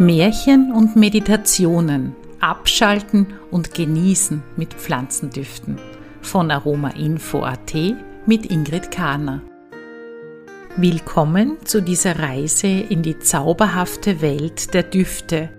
Märchen und Meditationen abschalten und genießen mit Pflanzendüften von Aromainfo.at mit Ingrid Kahner. Willkommen zu dieser Reise in die zauberhafte Welt der Düfte.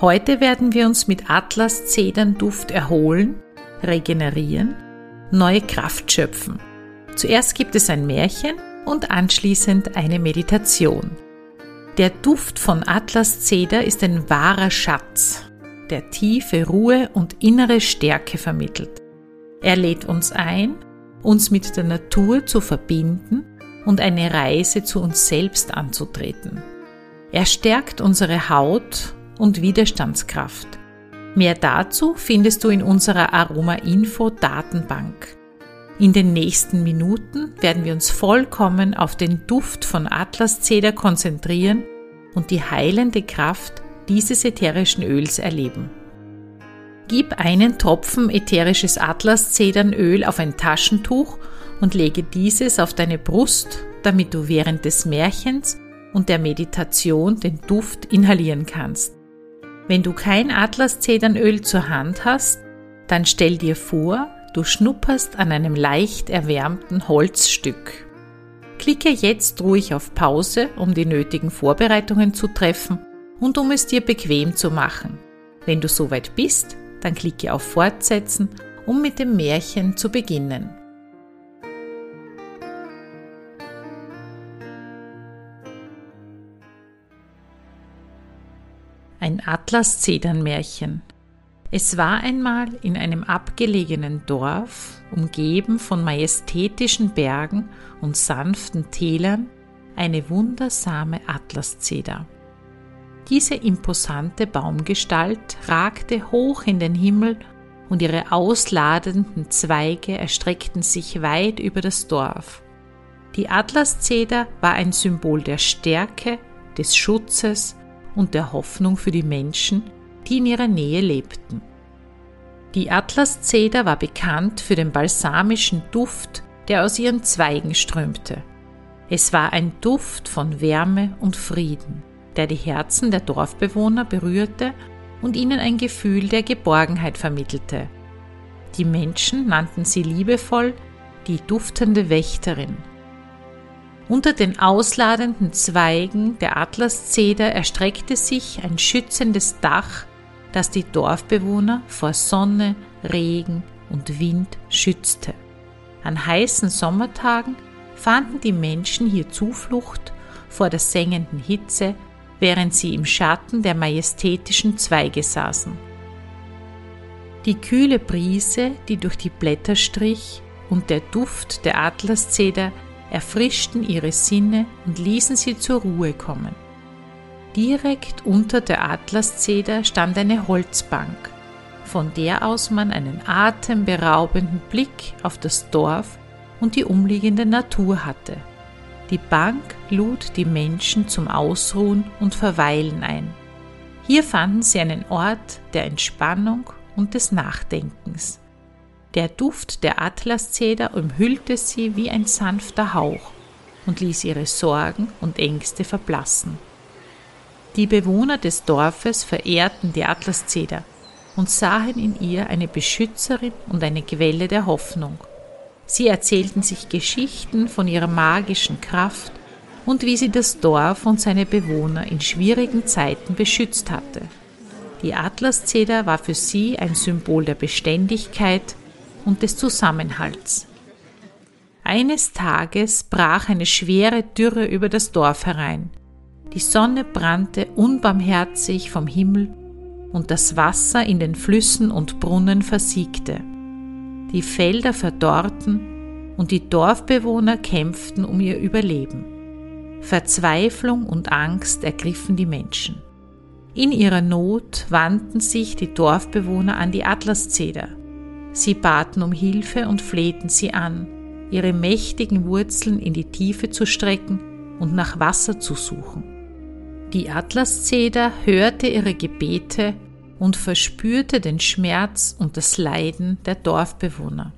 Heute werden wir uns mit Atlas-Zedernduft erholen, regenerieren, neue Kraft schöpfen. Zuerst gibt es ein Märchen und anschließend eine Meditation. Der Duft von Atlas Zeder ist ein wahrer Schatz, der tiefe Ruhe und innere Stärke vermittelt. Er lädt uns ein, uns mit der Natur zu verbinden und eine Reise zu uns selbst anzutreten. Er stärkt unsere Haut und Widerstandskraft. Mehr dazu findest du in unserer Aroma Info Datenbank. In den nächsten Minuten werden wir uns vollkommen auf den Duft von Atlaszeder konzentrieren und die heilende Kraft dieses ätherischen Öls erleben. Gib einen Tropfen ätherisches Atlaszedernöl auf ein Taschentuch und lege dieses auf deine Brust, damit du während des Märchens und der Meditation den Duft inhalieren kannst. Wenn du kein Atlaszedernöl zur Hand hast, dann stell dir vor, Du schnupperst an einem leicht erwärmten Holzstück. Klicke jetzt ruhig auf Pause, um die nötigen Vorbereitungen zu treffen und um es dir bequem zu machen. Wenn du soweit bist, dann klicke auf Fortsetzen, um mit dem Märchen zu beginnen. Ein Atlas-Zedern-Märchen es war einmal in einem abgelegenen Dorf, umgeben von majestätischen Bergen und sanften Tälern, eine wundersame Atlaszeder. Diese imposante Baumgestalt ragte hoch in den Himmel und ihre ausladenden Zweige erstreckten sich weit über das Dorf. Die Atlaszeder war ein Symbol der Stärke, des Schutzes und der Hoffnung für die Menschen, die in ihrer Nähe lebten. Die Atlaszeder war bekannt für den balsamischen Duft, der aus ihren Zweigen strömte. Es war ein Duft von Wärme und Frieden, der die Herzen der Dorfbewohner berührte und ihnen ein Gefühl der Geborgenheit vermittelte. Die Menschen nannten sie liebevoll die duftende Wächterin. Unter den ausladenden Zweigen der Atlaszeder erstreckte sich ein schützendes Dach das die Dorfbewohner vor Sonne, Regen und Wind schützte. An heißen Sommertagen fanden die Menschen hier Zuflucht vor der sengenden Hitze, während sie im Schatten der majestätischen Zweige saßen. Die kühle Brise, die durch die Blätter strich, und der Duft der Atlaszeder erfrischten ihre Sinne und ließen sie zur Ruhe kommen. Direkt unter der Atlaszeder stand eine Holzbank, von der aus man einen atemberaubenden Blick auf das Dorf und die umliegende Natur hatte. Die Bank lud die Menschen zum Ausruhen und Verweilen ein. Hier fanden sie einen Ort der Entspannung und des Nachdenkens. Der Duft der Atlaszeder umhüllte sie wie ein sanfter Hauch und ließ ihre Sorgen und Ängste verblassen. Die Bewohner des Dorfes verehrten die Atlaszeder und sahen in ihr eine Beschützerin und eine Quelle der Hoffnung. Sie erzählten sich Geschichten von ihrer magischen Kraft und wie sie das Dorf und seine Bewohner in schwierigen Zeiten beschützt hatte. Die Atlaszeder war für sie ein Symbol der Beständigkeit und des Zusammenhalts. Eines Tages brach eine schwere Dürre über das Dorf herein. Die Sonne brannte unbarmherzig vom Himmel und das Wasser in den Flüssen und Brunnen versiegte. Die Felder verdorrten und die Dorfbewohner kämpften um ihr Überleben. Verzweiflung und Angst ergriffen die Menschen. In ihrer Not wandten sich die Dorfbewohner an die Atlaszeder. Sie baten um Hilfe und flehten sie an, ihre mächtigen Wurzeln in die Tiefe zu strecken und nach Wasser zu suchen. Die Atlaszeder hörte ihre Gebete und verspürte den Schmerz und das Leiden der Dorfbewohner.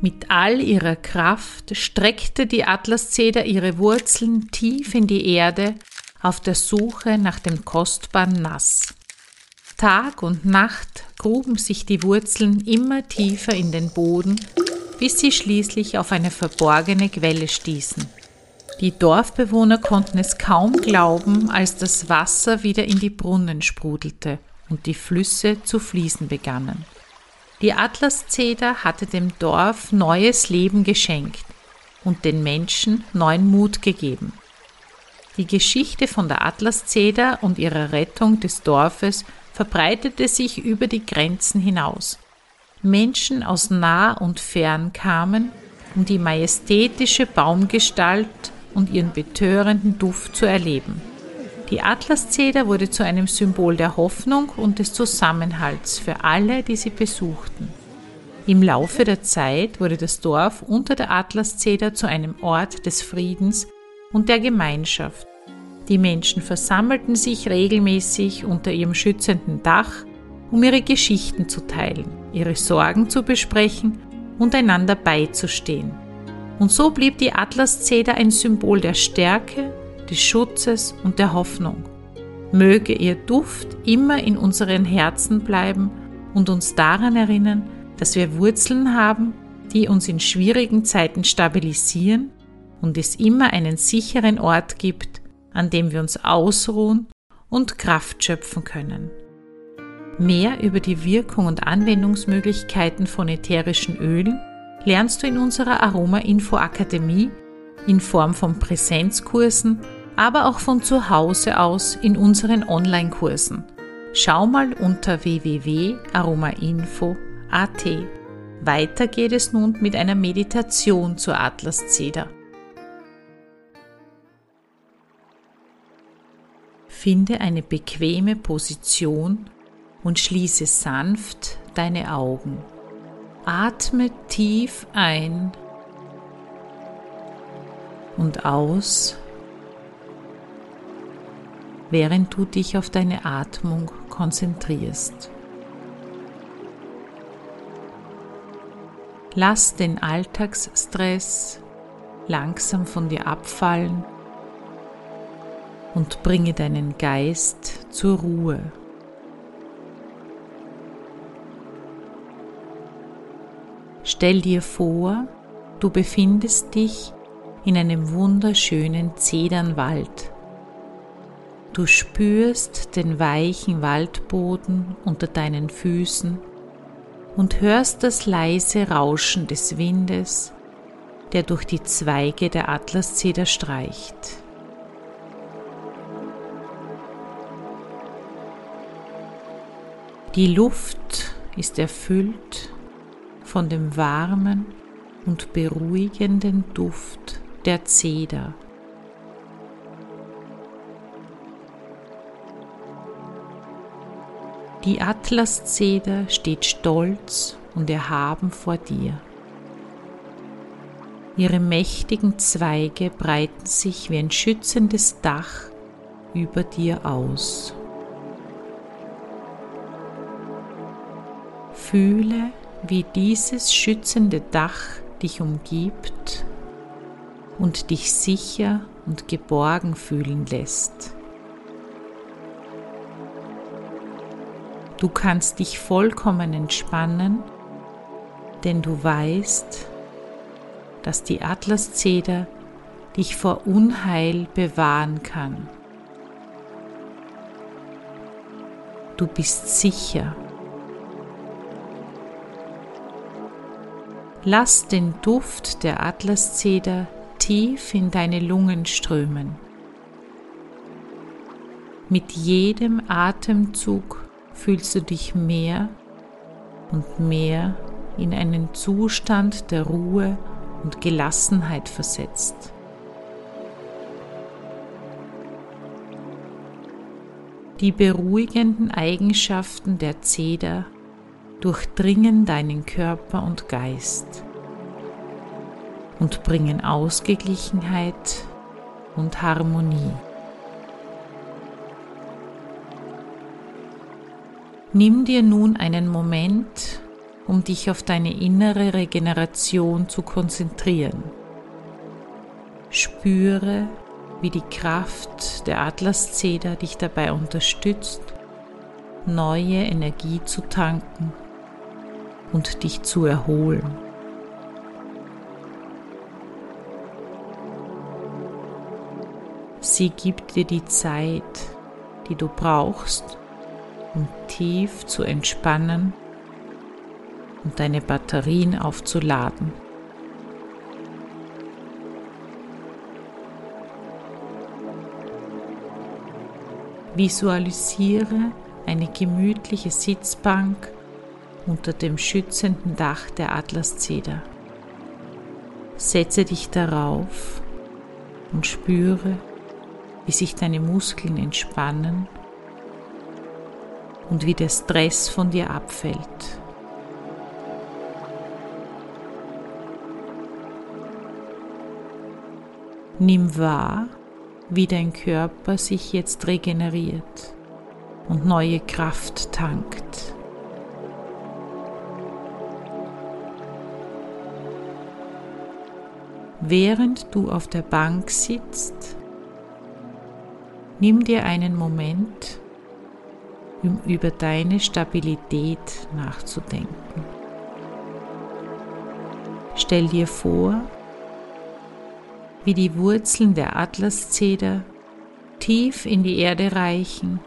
Mit all ihrer Kraft streckte die Atlaszeder ihre Wurzeln tief in die Erde, auf der Suche nach dem kostbaren Nass. Tag und Nacht gruben sich die Wurzeln immer tiefer in den Boden, bis sie schließlich auf eine verborgene Quelle stießen. Die Dorfbewohner konnten es kaum glauben, als das Wasser wieder in die Brunnen sprudelte und die Flüsse zu fließen begannen. Die Atlaszeder hatte dem Dorf neues Leben geschenkt und den Menschen neuen Mut gegeben. Die Geschichte von der Atlaszeder und ihrer Rettung des Dorfes verbreitete sich über die Grenzen hinaus. Menschen aus nah und fern kamen, um die majestätische Baumgestalt und ihren betörenden Duft zu erleben. Die Atlaszeder wurde zu einem Symbol der Hoffnung und des Zusammenhalts für alle, die sie besuchten. Im Laufe der Zeit wurde das Dorf unter der Atlaszeder zu einem Ort des Friedens und der Gemeinschaft. Die Menschen versammelten sich regelmäßig unter ihrem schützenden Dach, um ihre Geschichten zu teilen, ihre Sorgen zu besprechen und einander beizustehen. Und so blieb die Atlaszeder ein Symbol der Stärke, des Schutzes und der Hoffnung. Möge ihr Duft immer in unseren Herzen bleiben und uns daran erinnern, dass wir Wurzeln haben, die uns in schwierigen Zeiten stabilisieren und es immer einen sicheren Ort gibt, an dem wir uns ausruhen und Kraft schöpfen können. Mehr über die Wirkung und Anwendungsmöglichkeiten von ätherischen Ölen lernst du in unserer Aroma Info Akademie in Form von Präsenzkursen, aber auch von zu Hause aus in unseren Online-Kursen. Schau mal unter www.aromainfo.at. Weiter geht es nun mit einer Meditation zur Atlaszeder. Finde eine bequeme Position und schließe sanft deine Augen. Atme tief ein und aus, während du dich auf deine Atmung konzentrierst. Lass den Alltagsstress langsam von dir abfallen und bringe deinen Geist zur Ruhe. Stell dir vor, du befindest dich in einem wunderschönen Zedernwald. Du spürst den weichen Waldboden unter deinen Füßen und hörst das leise Rauschen des Windes, der durch die Zweige der Atlaszeder streicht. Die Luft ist erfüllt von dem warmen und beruhigenden Duft der Zeder. Die Atlaszeder steht stolz und erhaben vor dir. Ihre mächtigen Zweige breiten sich wie ein schützendes Dach über dir aus. Fühle, wie dieses schützende Dach dich umgibt und dich sicher und geborgen fühlen lässt. Du kannst dich vollkommen entspannen, denn du weißt, dass die Atlaszeder dich vor Unheil bewahren kann. Du bist sicher. Lass den Duft der Atlaszeder tief in deine Lungen strömen. Mit jedem Atemzug fühlst du dich mehr und mehr in einen Zustand der Ruhe und Gelassenheit versetzt. Die beruhigenden Eigenschaften der Zeder durchdringen deinen Körper und Geist und bringen Ausgeglichenheit und Harmonie. Nimm dir nun einen Moment, um dich auf deine innere Regeneration zu konzentrieren. Spüre, wie die Kraft der Atlaszeder dich dabei unterstützt, neue Energie zu tanken und dich zu erholen. Sie gibt dir die Zeit, die du brauchst, um tief zu entspannen und deine Batterien aufzuladen. Visualisiere eine gemütliche Sitzbank unter dem schützenden Dach der Atlaszeder. Setze dich darauf und spüre, wie sich deine Muskeln entspannen und wie der Stress von dir abfällt. Nimm wahr, wie dein Körper sich jetzt regeneriert und neue Kraft tankt. Während du auf der Bank sitzt, nimm dir einen Moment, um über deine Stabilität nachzudenken. Stell dir vor, wie die Wurzeln der Atlaszeder tief in die Erde reichen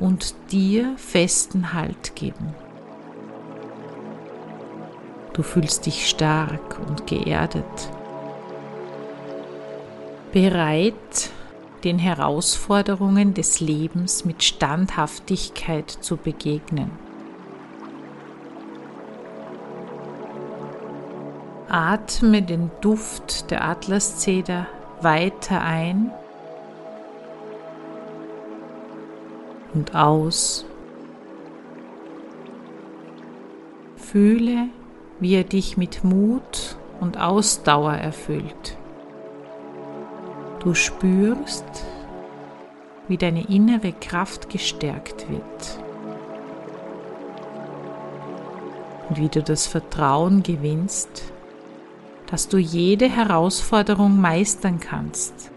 und dir festen Halt geben. Du fühlst dich stark und geerdet, bereit, den Herausforderungen des Lebens mit Standhaftigkeit zu begegnen. Atme den Duft der Atlaszeder weiter ein und aus. Fühle, wie er dich mit Mut und Ausdauer erfüllt. Du spürst, wie deine innere Kraft gestärkt wird und wie du das Vertrauen gewinnst, dass du jede Herausforderung meistern kannst.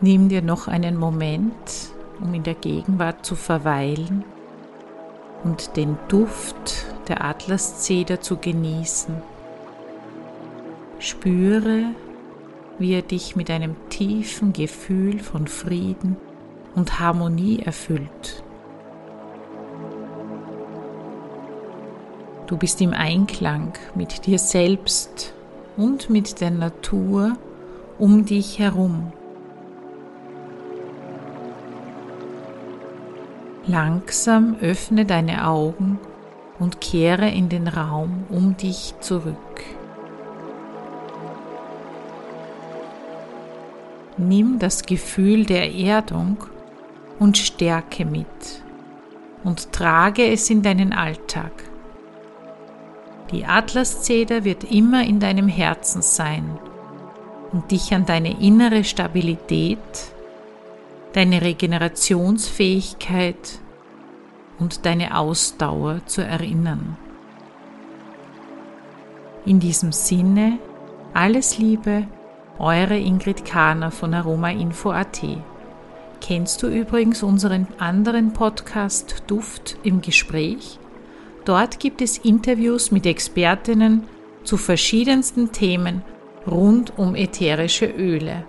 Nimm dir noch einen Moment, um in der Gegenwart zu verweilen und den Duft der Atlaszeder zu genießen. Spüre, wie er dich mit einem tiefen Gefühl von Frieden und Harmonie erfüllt. Du bist im Einklang mit dir selbst und mit der Natur um dich herum. Langsam öffne deine Augen und kehre in den Raum um dich zurück. Nimm das Gefühl der Erdung und Stärke mit und trage es in deinen Alltag. Die Atlaszeder wird immer in deinem Herzen sein und dich an deine innere Stabilität, deine Regenerationsfähigkeit und deine Ausdauer zu erinnern. In diesem Sinne, alles Liebe, eure Ingrid Kahner von Aromainfo.at. Kennst du übrigens unseren anderen Podcast Duft im Gespräch? Dort gibt es Interviews mit Expertinnen zu verschiedensten Themen rund um ätherische Öle.